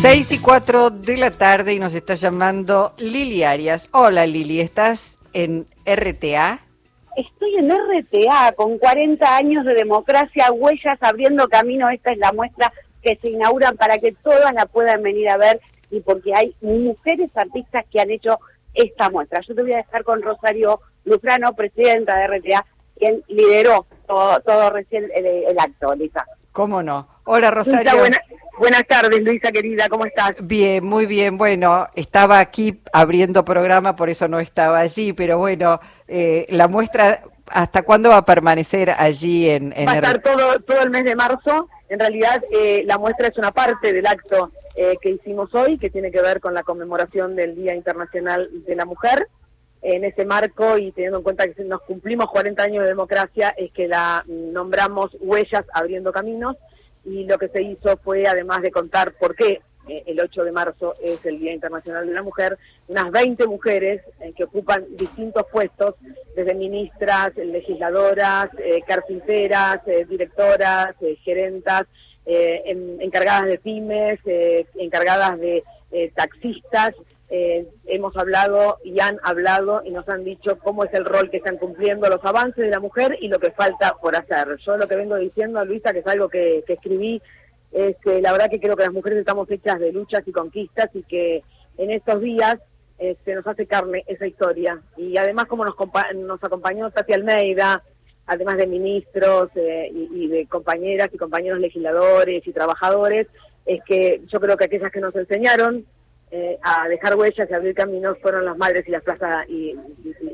6 y 4 de la tarde y nos está llamando Lili Arias. Hola Lili, ¿estás en RTA? Estoy en RTA con 40 años de democracia, huellas abriendo camino. Esta es la muestra que se inauguran para que todas la puedan venir a ver y porque hay mujeres artistas que han hecho esta muestra. Yo te voy a dejar con Rosario Lufrano, presidenta de RTA, quien lideró todo, recién el, acto, Lisa. ¿Cómo no? Hola Rosario. Buenas tardes, Luisa querida, ¿cómo estás? Bien, muy bien. Bueno, estaba aquí abriendo programa, por eso no estaba allí, pero bueno, eh, la muestra, ¿hasta cuándo va a permanecer allí en, en Va a estar todo, todo el mes de marzo. En realidad, eh, la muestra es una parte del acto eh, que hicimos hoy, que tiene que ver con la conmemoración del Día Internacional de la Mujer. En ese marco, y teniendo en cuenta que nos cumplimos 40 años de democracia, es que la nombramos Huellas Abriendo Caminos y lo que se hizo fue, además de contar por qué eh, el 8 de marzo es el Día Internacional de la Mujer, unas 20 mujeres eh, que ocupan distintos puestos, desde ministras, legisladoras, eh, carpinteras, directoras, gerentas, encargadas de pymes, encargadas de taxistas, eh, hemos hablado y han hablado y nos han dicho cómo es el rol que están cumpliendo los avances de la mujer y lo que falta por hacer. Yo lo que vengo diciendo, Luisa, que es algo que, escribí, es que la verdad que creo que las mujeres estamos hechas de luchas y conquistas y que en estos días se este, nos hace carne esa historia. Y además como nos, nos acompañó Tati Almeida, además de ministros eh, y de compañeras y compañeros legisladores y trabajadores, es que yo creo que aquellas que nos enseñaron eh, a dejar huellas y abrir caminos fueron las madres y las plazas y,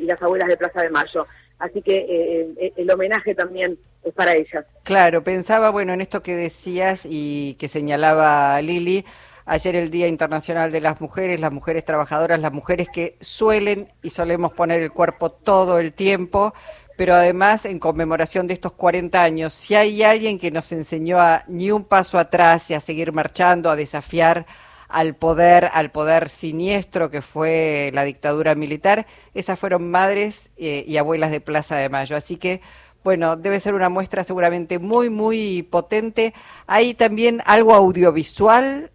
las abuelas de Plaza de Mayo. Así que eh, eh, el homenaje también es para ellas. Claro, pensaba, bueno, en esto que decías y que señalaba Lili, ayer el Día Internacional de las Mujeres, las mujeres trabajadoras, las mujeres que suelen y solemos poner el cuerpo todo el tiempo, pero además en conmemoración de estos 40 años, si hay alguien que nos enseñó a ni un paso atrás y a seguir marchando, a desafiar al poder, al poder siniestro que fue la dictadura militar, esas fueron madres eh, y abuelas de Plaza de Mayo. Así que, bueno, debe ser una muestra seguramente muy, muy potente. Hay también algo audiovisual.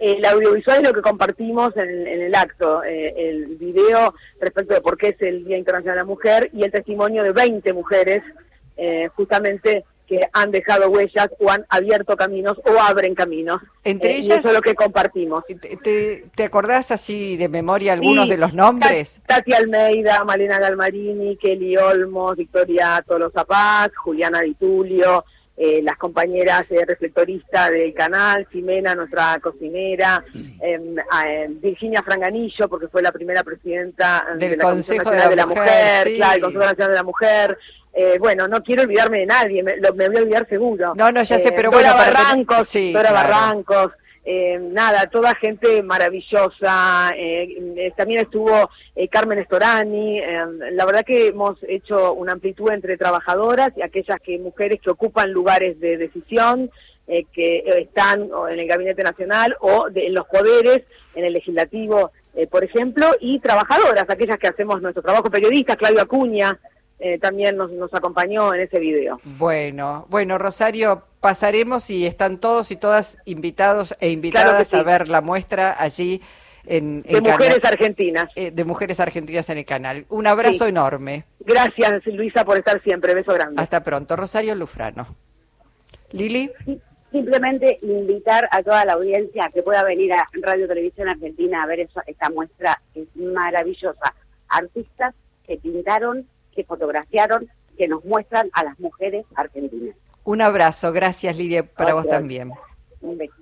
El audiovisual es lo que compartimos en, el acto, eh, el video respecto de por qué es el Día Internacional de la Mujer y el testimonio de 20 mujeres eh, justamente que han dejado huellas o han abierto caminos o abren caminos. Entre eh, ellas. eso es lo que compartimos. ¿Te, te, acordás así de memoria algunos de los nombres? Tati Almeida, Malena Galmarini, Kelly Olmos, Victoria Tolosa Paz, Juliana Di Tulio, eh, las compañeras eh, reflectoristas del canal, Ximena, nuestra cocinera, em, em, Virginia Franganillo, porque fue la primera presidenta del Consejo Nacional de la, Mujer, el Consejo Nacional de la Mujer, eh, bueno, no quiero olvidarme de nadie, me, me, voy a olvidar seguro. No, no, ya sé, pero eh, Dora bueno. Barrancos, sí, Dora Barrancos, eh, nada, toda gente maravillosa. también estuvo Carmen Estorani. la verdad que hemos hecho una amplitud entre trabajadoras y aquellas que mujeres que ocupan lugares de decisión, que están en el Gabinete Nacional o en los poderes, en el Legislativo, por ejemplo, y trabajadoras, aquellas que hacemos nuestro trabajo, periodistas, Claudio Acuña. Eh, también nos, nos acompañó en ese video. Bueno, bueno, Rosario, pasaremos y están todos y todas invitados e invitadas a ver la muestra allí en, de Mujeres Argentinas. Eh, de Mujeres Argentinas en el canal. Un abrazo enorme. Gracias, Luisa, por estar siempre. Beso grande. Hasta pronto. Rosario Lufrano. Lili. Simplemente invitar a toda la audiencia que pueda venir a Radio Televisión Argentina a ver esta muestra, es maravillosa. Artistas que pintaron que fotografiaron, que nos muestran a las mujeres argentinas. Un abrazo, gracias Lidia, para vos también. Un beso.